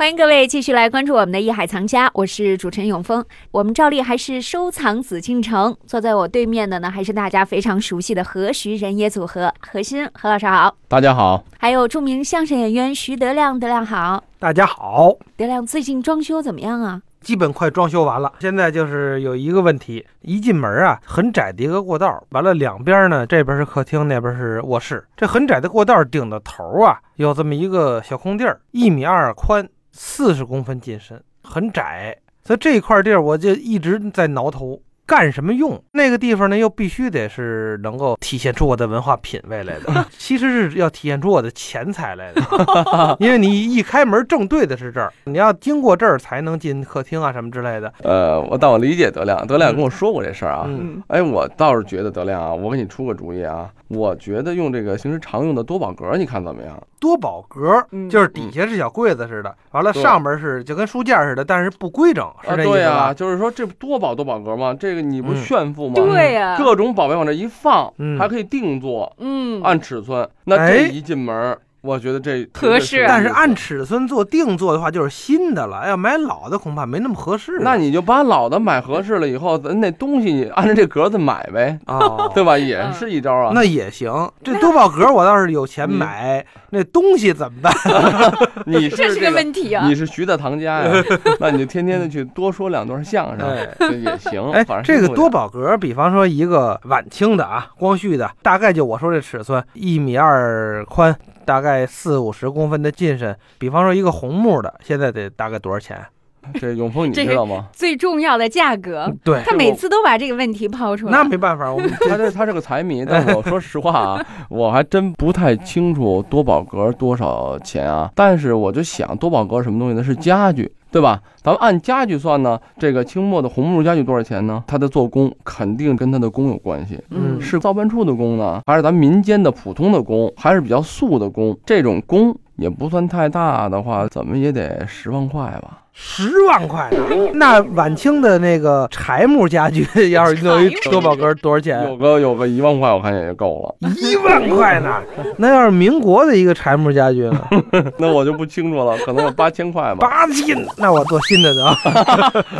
欢迎各位继续来关注我们的《艺海藏家》，我是主持人永峰。我们照例还是收藏紫禁城，坐在我对面的呢，还是大家非常熟悉的何徐人也组合，何新何老师好，大家好。还有著名相声演员徐德亮，德亮好，大家好。德亮最近装修怎么样啊？基本快装修完了，现在就是有一个问题，一进门啊，很窄的一个过道，完了两边呢，这边是客厅，那边是卧室，这很窄的过道顶的头啊，有这么一个小空地儿，一米二宽。四十公分进深，很窄，所以这块地儿我就一直在挠头。干什么用？那个地方呢，又必须得是能够体现出我的文化品位来的，其实是要体现出我的钱财来的。因为你一开门正对的是这儿，你要经过这儿才能进客厅啊什么之类的。呃，我但我理解德亮，德亮跟我说过这事儿啊。嗯。哎，我倒是觉得德亮啊，我给你出个主意啊，我觉得用这个平时常用的多宝格，你看怎么样？多宝格就是底下是小柜子似的，完了上面是就跟书架似的，但是不规整，是这意思吧？就是说这多宝多宝格嘛，这个。你不炫富吗？对呀，各种宝贝往这一放，还可以定做，嗯，按尺寸。那这一进门。我觉得这合适，但是按尺寸做定做的话，就是新的了。要买老的，恐怕没那么合适。那你就把老的买合适了以后，咱那东西你按照这格子买呗，啊，对吧？也是一招啊。那也行。这多宝格我倒是有钱买，那东西怎么办？你这是个问题啊。你是徐大堂家呀？那你就天天的去多说两段相声，这也行。哎，这个多宝格，比方说一个晚清的啊，光绪的，大概就我说这尺寸，一米二宽。大概四五十公分的进深，比方说一个红木的，现在得大概多少钱？这永丰你知道吗？最重要的价格，对，他每次都把这个问题抛出来。那没办法，我他这他是个财迷，但是我说实话啊，我还真不太清楚多宝格多少钱啊。但是我就想，多宝格什么东西呢？是家具。对吧？咱们按家具算呢，这个清末的红木家具多少钱呢？它的做工肯定跟它的工有关系。嗯，是造办处的工呢，还是咱民间的普通的工，还是比较素的工？这种工也不算太大的话，怎么也得十万块吧。十万块呢？那晚清的那个柴木家具，要是弄一多宝格多少钱？有个有个一万块，我看也就够了。一万块呢？那要是民国的一个柴木家具呢？那我就不清楚了，可能有八千块吧。八千？那我做新的得。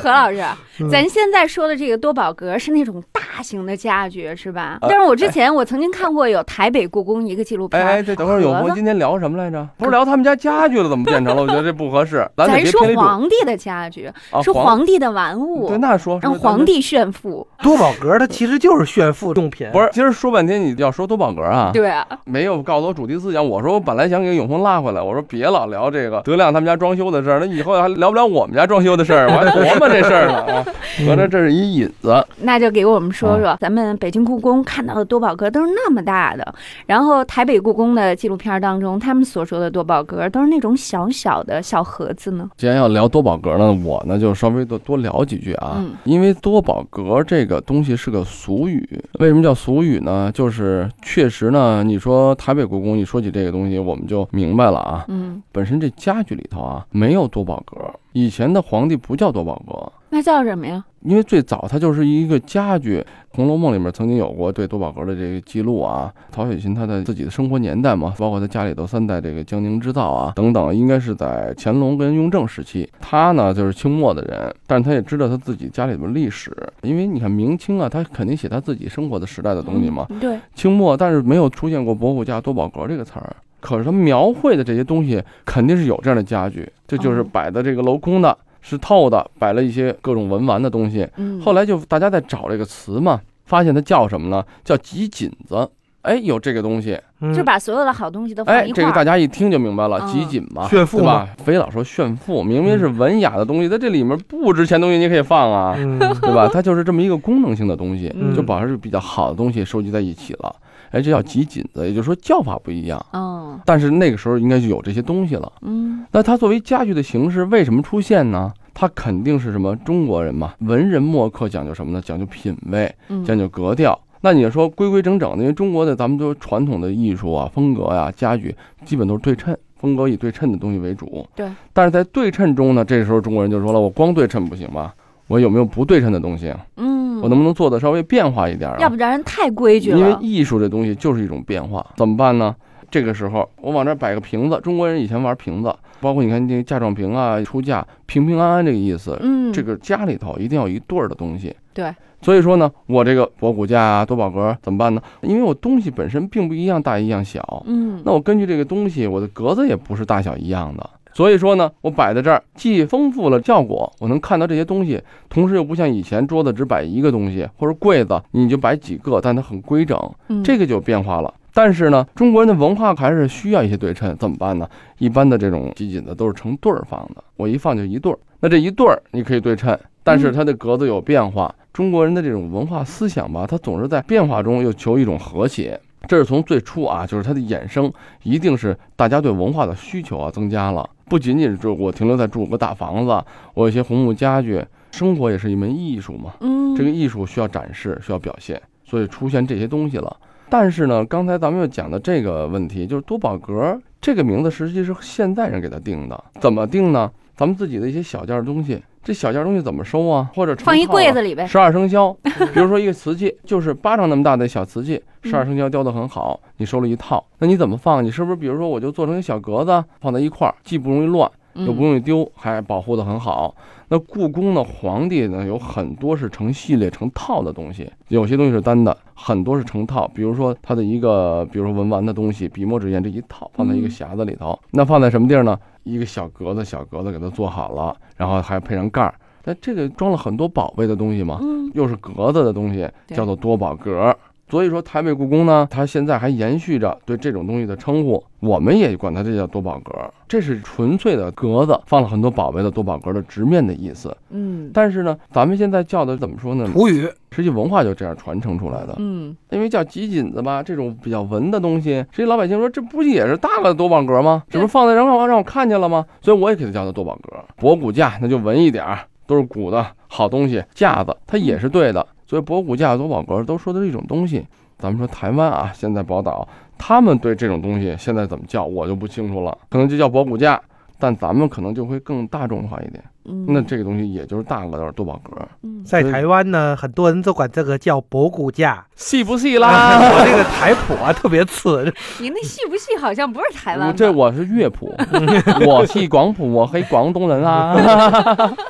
何老师，咱现在说的这个多宝格是那种大型的家具，是吧？但是我之前我曾经看过有台北故宫一个纪录片。哎，这等会儿永福今天聊什么来着？不是聊他们家家具了，怎么变成了？我觉得这不合适。咱说皇帝的家具，是皇帝的玩物。对，那说让皇帝炫富。多宝格它其实就是炫富 用品。不是，今儿说半天你要说多宝格啊？对啊，没有告诉我主题思想。我说我本来想给永峰拉回来，我说别老聊这个德亮他们家装修的事儿，那以后还聊不了我们家装修的事儿，我还 琢磨这事儿呢啊。合着这是一引子。那就给我们说说，咱们北京故宫看到的多宝格都是那么大的，然后台北故宫的纪录片当中，他们所说的多宝格都是那种小小的小盒子呢。既然要聊多宝格呢，我呢就稍微多多聊几句啊。嗯。因为多宝格这个东西是个俗语，为什么叫俗语呢？就是确实呢，你说台北故宫，一说起这个东西，我们就明白了啊。嗯。本身这家具里头啊，没有多宝格。以前的皇帝不叫多宝格，那叫什么呀？因为最早它就是一个家具，《红楼梦》里面曾经有过对多宝格的这个记录啊。曹雪芹他的自己的生活年代嘛，包括他家里头三代这个江宁织造啊等等，应该是在乾隆跟雍正时期。他呢就是清末的人，但是他也知道他自己家里边历史，因为你看明清啊，他肯定写他自己生活的时代的东西嘛。对，清末，但是没有出现过伯父家多宝格这个词儿。可是他描绘的这些东西肯定是有这样的家具，这就是摆的这个镂空的，是透的，摆了一些各种文玩的东西。后来就大家在找这个词嘛，发现它叫什么呢？叫集锦子。哎，有这个东西，就把所有的好东西都放一块。哎，这个大家一听就明白了，集锦嘛，炫富吧？非老说炫富，明明是文雅的东西，在这里面不值钱东西你可以放啊，对吧？它就是这么一个功能性的东西，就把这比较好的东西收集在一起了。哎，这叫集锦子，也就是说叫法不一样。哦，但是那个时候应该就有这些东西了。嗯，那它作为家具的形式为什么出现呢？它肯定是什么中国人嘛，文人墨客讲究什么呢？讲究品味，讲究格调。那你说规规整整的，因为中国的咱们都传统的艺术啊、风格呀、家具基本都是对称。风格以对称的东西为主。对。但是在对称中呢，这时候中国人就说了，我光对称不行吧？我有没有不对称的东西？嗯，我能不能做的稍微变化一点啊？要不然人太规矩了。因为艺术这东西就是一种变化，怎么办呢？这个时候我往这摆个瓶子，中国人以前玩瓶子，包括你看这个嫁妆瓶啊，出嫁平平安安这个意思。嗯，这个家里头一定要有一对儿的东西。对。所以说呢，我这个博古架啊、多宝格怎么办呢？因为我东西本身并不一样大一样小，嗯，那我根据这个东西，我的格子也不是大小一样的。所以说呢，我摆在这儿既丰富了效果，我能看到这些东西，同时又不像以前桌子只摆一个东西，或者柜子你就摆几个，但它很规整，这个就变化了。但是呢，中国人的文化还是需要一些对称，怎么办呢？一般的这种集锦的都是成对儿放的，我一放就一对儿，那这一对儿你可以对称，但是它的格子有变化。中国人的这种文化思想吧，它总是在变化中又求一种和谐。这是从最初啊，就是它的衍生，一定是大家对文化的需求啊增加了，不仅仅是我停留在住个大房子，我有一些红木家具，生活也是一门艺术嘛。嗯，这个艺术需要展示，需要表现，所以出现这些东西了。但是呢，刚才咱们又讲的这个问题，就是多宝格这个名字实际是现在人给他定的，怎么定呢？咱们自己的一些小件东西。这小件东西怎么收啊？或者放一柜子里呗。十二生肖，比如说一个瓷器，就是巴掌那么大的小瓷器，十二生肖雕的很好，你收了一套，那你怎么放？你是不是比如说我就做成一个小格子放在一块儿，既不容易乱，又不容易丢，还保护得很好。那故宫的皇帝呢，有很多是成系列、成套的东西，有些东西是单的，很多是成套。比如说他的一个，比如说文玩的东西，笔墨纸砚这一套放在一个匣子里头，那放在什么地儿呢？一个小格子，小格子给它做好了，然后还配上盖儿。那这个装了很多宝贝的东西嘛，嗯，又是格子的东西，叫做多宝格。所以说台北故宫呢，它现在还延续着对这种东西的称呼，我们也管它这叫多宝格。这是纯粹的格子，放了很多宝贝的多宝格的直面的意思。嗯，但是呢，咱们现在叫的怎么说呢？土语，实际文化就这样传承出来的。嗯，因为叫集锦子吧，这种比较文的东西，实际老百姓说这不也是大个的多宝格吗？这不放在让让让我看见了吗？所以我也给它叫做多宝格。博古架那就文一点儿，都是古的好东西，架子它也是对的。所以博古架、多宝格都说的是一种东西。咱们说台湾啊，现在宝岛，他们对这种东西现在怎么叫，我就不清楚了，可能就叫博古架，但咱们可能就会更大众化一点。嗯，那这个东西也就是大个的多宝格，嗯，在台湾呢，很多人都管这个叫博古架。细不细啦？我这个台谱啊特别次，您那细不细好像不是台湾吧？这我是乐谱，我系广谱，我黑广东人啊。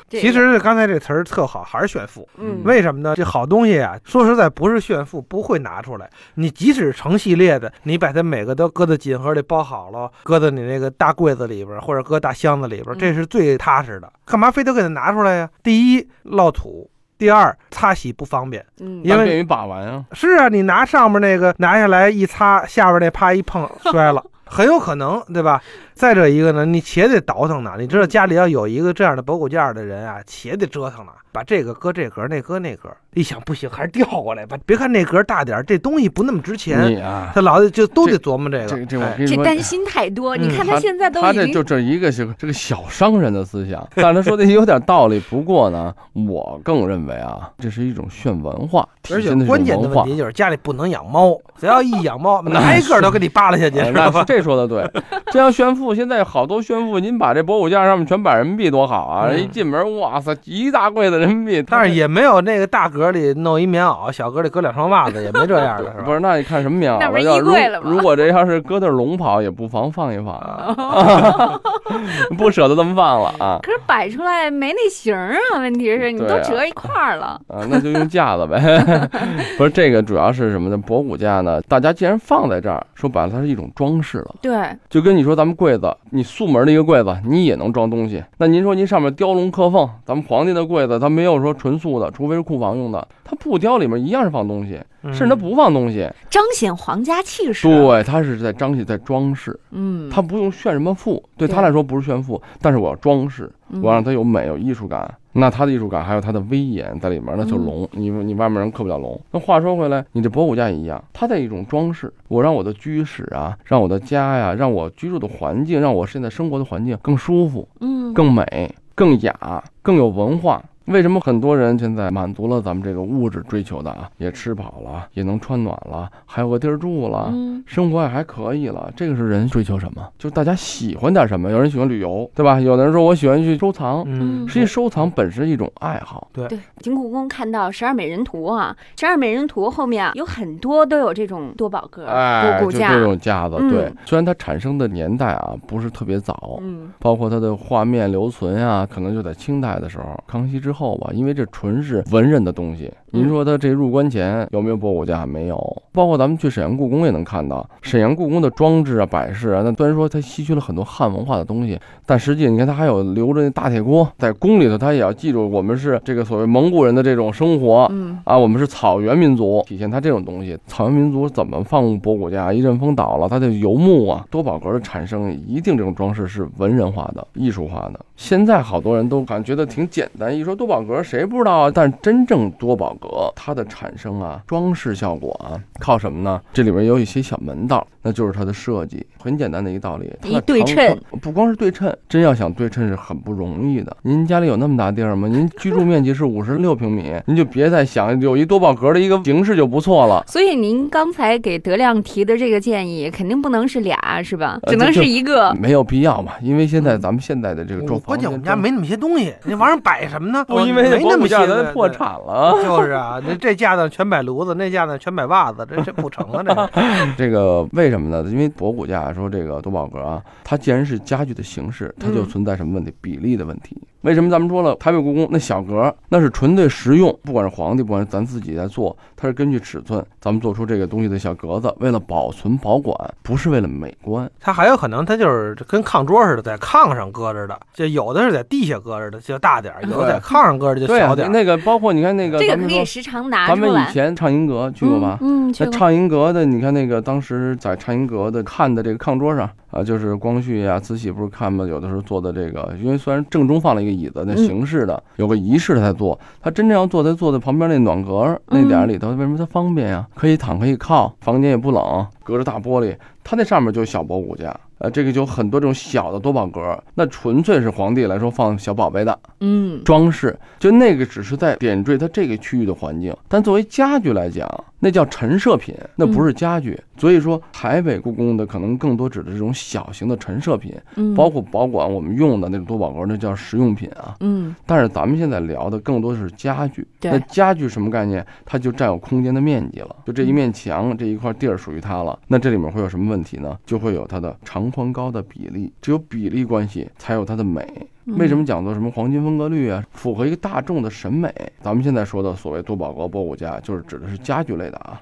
这个其实刚才这词儿特好，还是炫富。嗯，为什么呢？这好东西啊，说实在不是炫富，不会拿出来。你即使成系列的，你把它每个都搁在锦盒里包好了，搁在你那个大柜子里边，或者搁大箱子里边，嗯这是最踏实的。干嘛非得给它拿出来呀？第一，落土；第二，擦洗不方便。嗯，因为便于把玩啊。是啊，你拿上面那个拿下来一擦，下边那啪一碰 摔了，很有可能，对吧？再者一个呢，你且得倒腾呢。你知道家里要有一个这样的博古架的人啊，且得折腾呢，把这个搁这格，那搁那格。一想不行，还是调过来吧。别看那格大点儿，这东西不那么值钱，你啊，他老就都得琢磨这个。这这我哎跟你说，这担心太多。你嗯看他现在都他已经这就这一个是这个小商人的思想，但是他说的有点道理。不过呢，我更认为啊，这是一种炫文化，而且关键的问。题就是家里不能养猫，只要一养猫，哪一个都给你扒拉下去，这说的对，这样炫富，现在好多炫富，您把这博物架上面全摆人民币多好啊！嗯一进门，哇塞，一大柜子人民币。但是也没有那个大格里弄一棉袄，小格里搁两双袜子，也没这样的，是吧？不是，那你看什么棉袄了？那不是要如衣柜了吗如果这要是搁对龙袍，也不妨放一放，啊 不舍得这么放了啊。可是摆出来没那型儿啊，问题是你都折一块儿了。啊，那就用架子呗。不是这个，主要是什么呢？博古架呢？大家既然放在这儿，说白了，它是一种装饰了。对，就跟你说，咱们柜子，你素门的一个柜子，你也能装东西。那您说您上面雕龙刻凤，咱们皇帝的柜子，它没有说纯素的，除非是库房用的，它不雕里面一样是放东西，嗯甚至它不放东西。彰显皇家气势。，对，它是在彰显，在装饰，嗯，它不用炫什么富，对对他来说不是炫富，但是我要装饰，嗯我让它有美有艺术感。那它的艺术感还有它的威严在里面，那就嗯龙，你你外面人刻不了龙。那话说回来，你这博古架也一样，它在一种装饰，我让我的居室啊，让我的家呀，让我居住的环境，让我现在生活的环境更舒服、嗯，更美、更雅、更有文化。为什么很多人现在满足了咱们这个物质追求的啊，也吃饱了，也能穿暖了，还有个地儿住了，嗯生活也还可以了，这个是人追求什么？就是大家喜欢点什么。有人喜欢旅游，对吧？有的人说我喜欢去收藏，嗯，实际收藏本身是一种爱好。对，进故宫看到十二美人图啊，十二美人图后面啊有很多都有这种多宝格、哎，波骨架就这，种架子，嗯对，虽然它产生的年代啊不是特别早，嗯包括它的画面留存啊，可能就在清代的时候，康熙之后吧，因为这纯是文人的东西。您说他这入关前有没有博物架？没有。包括咱们去沈阳故宫也能看到，沈阳故宫的装置啊、摆饰啊，那虽然说它吸取了很多汉文化的东西，但实际你看它还有留着那大铁锅，在宫里头，它也要记住我们是这个所谓蒙古人的这种生活。嗯啊，我们是草原民族，体现它这种东西。草原民族怎么放博古架？一阵风倒了，它的游牧啊，多宝格的产生，一定这种装饰是文人化的、艺术化的。现在好多人都感觉得挺简单，一说多宝格谁不知道啊？但真正多宝格它的产生啊，装饰效果啊，靠什么呢？这里边有一些小门道，那就是它的设计。很简单的一个道理，它对称，不光是对称，真要想对称是很不容易的。您家里有那么大地儿吗？您居住面积是五十六平米，您就别再想有一多宝格的一个形式就不错了。所以您刚才给德亮提的这个建议，肯定不能是俩，是吧？呃只能是一个。没有必要嘛，因为现在咱们现在的这个装关键我们家没那么些东西，那玩意儿摆什么呢？不因为没那么些博物架咱破产了。就是啊，这这架子全摆炉子，那架子全摆袜子，这这不成啊！这个 这个为什么呢？因为博古架说这个多宝格啊，它既然是家具的形式，它就嗯存在什么问题？比例的问题。为什么咱们说了台北故宫那小格，那是纯粹实用，不管是皇帝，不管是咱自己在做，它是根据尺寸，咱们做出这个东西的小格子，为了保存保管，不是为了美观。它还有可能，它就是跟炕桌似的，在炕上搁着的，就有的是在地下搁着的，就大点儿；有的在炕上搁着就小，点儿。那个包括你看那个，这个咱们说可以时常拿咱们以。前畅音阁去过吧？嗯，畅音阁的，你看那个当时在畅音阁的看的这个炕桌上啊，就是光绪呀、慈禧不是看吗？有的时候做的这个，因为虽然正中放了一个椅子，那嗯形式的、有个仪式他才做，他真正要坐，他坐在旁边那暖阁那点儿里头，为什么他方便呀？可以躺可以靠，房间也不冷，隔着大玻璃，他那上面就是小博物架。呃，这个就很多这种小的多宝格，那纯粹是皇帝来说放小宝贝的，嗯，装饰，就那个只是在点缀它这个区域的环境，但作为家具来讲，那叫陈设品，那不是家具。所以说，台北故宫的可能更多指的这种小型的陈设品，嗯包括保管我们用的那种多宝格，那叫实用品啊。嗯但是咱们现在聊的更多是家具，对那家具什么概念？它就占有空间的面积了，就这一面墙这一块地儿属于它了。那这里面会有什么问题呢？就会有它的长宽高的比例，只有比例关系才有它的美。嗯为什么讲做什么黄金分割率啊？符合一个大众的审美。咱们现在说的所谓多宝格博古架，就是指的是家具类的啊。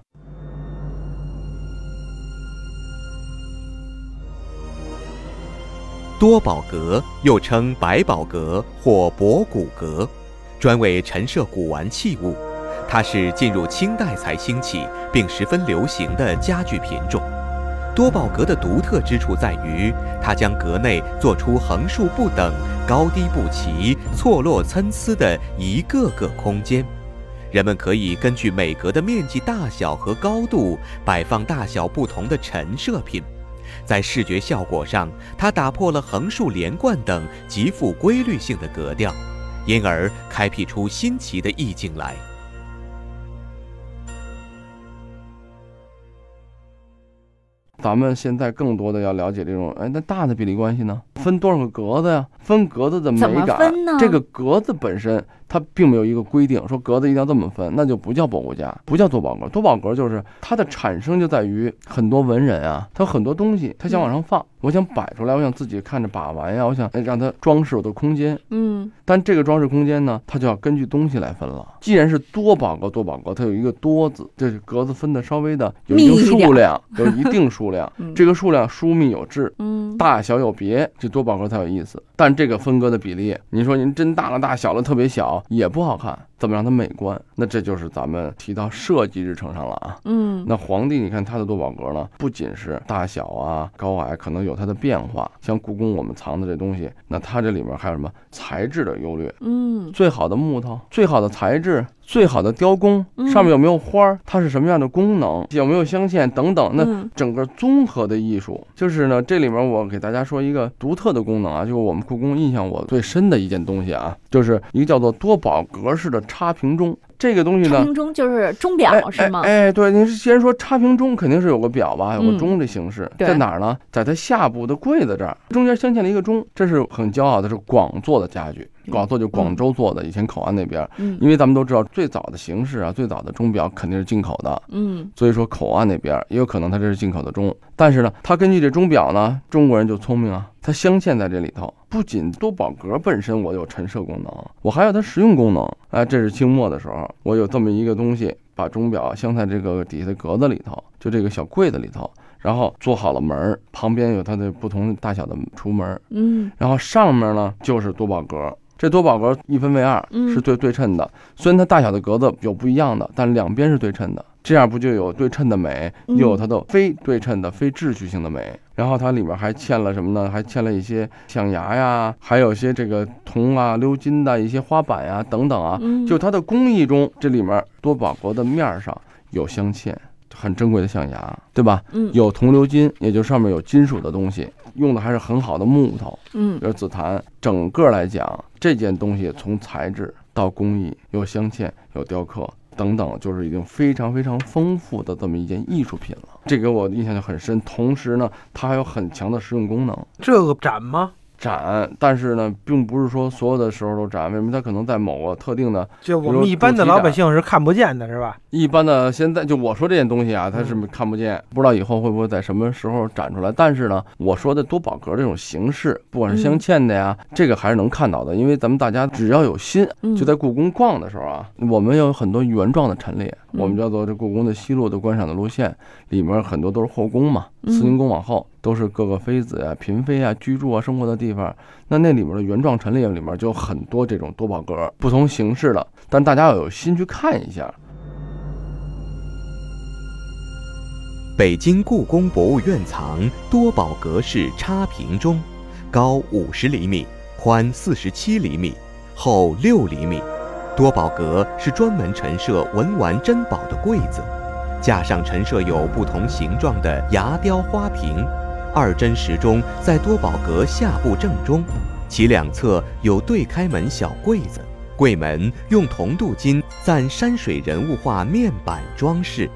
多宝格又称百宝格或博古格，专为陈设古玩器物。它是进入清代才兴起并十分流行的家具品种。多宝格的独特之处在于，它将阁内做出横竖不等、高低不齐、错落参差的一个个空间。人们可以根据每格的面积大小和高度，摆放大小不同的陈设品。在视觉效果上，它打破了横竖连贯等极富规律性的格调，因而开辟出新奇的意境来。咱们现在更多的要了解这种，哎，那大的比例关系呢？分多少个格子呀？分格子的美感，这个格子本身它并没有一个规定，说格子一定要这么分，那就不叫博物架，不叫多宝格。多宝格就是它的产生就在于很多文人啊，他有很多东西他想往上放，我想摆出来，我想自己看着把玩呀，我想哎让它装饰我的空间。嗯但这个装饰空间呢，它就要根据东西来分了。既然是多宝格，多宝格它有一个多字，这是格子分的稍微的有一定数量，有一定数量 嗯，这个数量疏密有致。嗯，大小有别，这多宝格才有意思。但这个分割的比例，你说您真大了大，小了特别小，也不好看。怎么让它美观？那这就是咱们提到设计日程上了啊。嗯那皇帝，你看他的多宝格呢，不仅是大小啊、高矮，可能有它的变化。像故宫我们藏的这东西，那它这里面还有什么材质的优劣？嗯最好的木头、最好的材质、最好的雕工，嗯上面有没有花儿，它是什么样的功能，有没有镶嵌等等，那嗯整个综合的艺术，就是呢，这里面我给大家说一个独特的功能啊，就是我们故宫印象我最深的一件东西啊，就是一个叫做多宝格式的插屏钟。这个东西呢，插屏钟就是钟表哎是吗？哎哎，对，您是既然说插屏钟，肯定是有个表吧，有嗯个钟的形式，对在哪儿呢？在它下部的柜子这儿，中间镶嵌了一个钟，这是很骄傲的，是广做的家具。广做就广州做的，以前口岸那边，嗯因为咱们都知道最早的形式啊，最早的钟表肯定是进口的，嗯所以说口岸那边也有可能它这是进口的钟，但是呢，它根据这钟表呢，中国人就聪明啊，它镶嵌在这里头，不仅多宝格本身我有陈设功能，我还有它实用功能。哎，这是清末的时候，我有这么一个东西，把钟表镶在这个底下的格子里头，就这个小柜子里头，然后做好了门儿，旁边有它的不同大小的橱门儿，嗯然后上面呢就是多宝格。这多宝格一分为二，嗯是对对称的。虽然它大小的格子有不一样的，但两边是对称的，这样不就有对称的美，嗯又有它的非对称的、非秩序性的美。然后它里面还嵌了什么呢？还嵌了一些象牙呀，还有一些这个铜啊、鎏金的一些花板呀等等啊。嗯，就它的工艺中，这里面多宝格的面儿上有镶嵌，很珍贵的象牙，对吧？嗯有铜鎏金，也就上面有金属的东西，用的还是很好的木头。嗯比如紫檀，整个来讲，这件东西从材质到工艺，有镶嵌，有雕刻等等，就是已经非常非常丰富的这么一件艺术品了。这给我印象就很深。同时呢，它还有很强的实用功能。这个展吗？展，但是呢，并不是说所有的时候都展，为什么？它可能在某个特定的就我们一般的老百姓是看不见的，是吧？一般的现在就我说这件东西啊，它是嗯看不见，不知道以后会不会在什么时候展出来。但是呢，我说的多宝格这种形式，不管是镶嵌的呀，这个还是能看到的。因为咱们大家只要有心，嗯就在故宫逛的时候啊，我们有很多原状的陈列，嗯我们叫做这故宫的西路的观赏的路线，里面很多都是后宫嘛，嗯慈宁宫往后都是各个妃子啊、嫔妃啊居住啊生活的地方。那那里面的原状陈列里面就有很多这种多宝格，不同形式的，但大家要有心去看一下。北京故宫博物院藏多宝格式插屏钟，高五十厘米，宽四十七厘米，厚六厘米。多宝阁是专门陈设文玩珍宝的柜子，架上陈设有不同形状的牙雕花瓶。二珍石钟在多宝阁下部正中，其两侧有对开门小柜子，柜门用铜镀金蘸山水人物画面板装饰。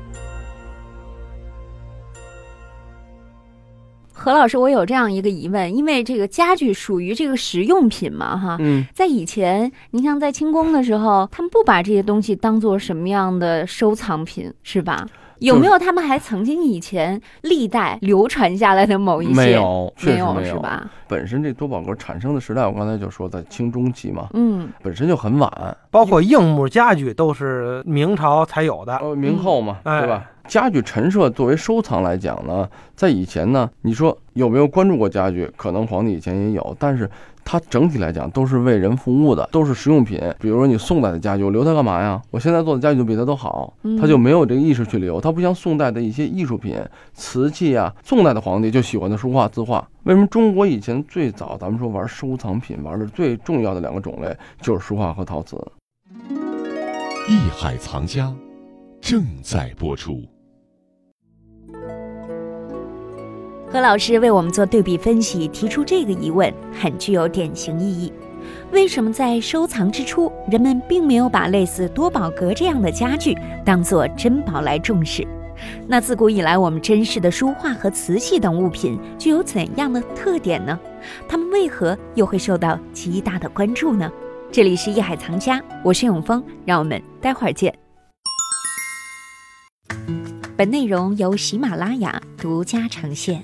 何老师，我有这样一个疑问，因为这个家具属于这个实用品嘛，哈，嗯，在以前，您像在清宫的时候，他们不把这些东西当做什么样的收藏品，是吧？有没有他们还曾经以前历代流传下来的某一些？没有，确没有实没有。是吧？本身这多宝格产生的时代，我刚才就说在清中期嘛，嗯本身就很晚，包括硬木家具都是明朝才有的。呃，明后嘛，哎对吧？家具陈设作为收藏来讲呢，在以前呢，你说有没有关注过家具？可能皇帝以前也有，但是它整体来讲都是为人服务的，都是实用品。比如说你宋代的家具，我留它干嘛呀？我现在做的家具就比它都好，嗯它就没有这个意识去留。它不像宋代的一些艺术品、瓷器啊，宋代的皇帝就喜欢的书画、字画。为什么中国以前最早咱们说玩收藏品玩的最重要的两个种类就是书画和陶瓷？艺海藏家正在播出。何老师为我们做对比分析，提出这个疑问很具有典型意义：为什么在收藏之初，人们并没有把类似多宝格这样的家具当做珍宝来重视？那自古以来，我们珍视的书画和瓷器等物品具有怎样的特点呢？它们为何又会受到极大的关注呢？这里是艺海藏家，我是永峰，让我们待会儿见。本内容由喜马拉雅独家呈现。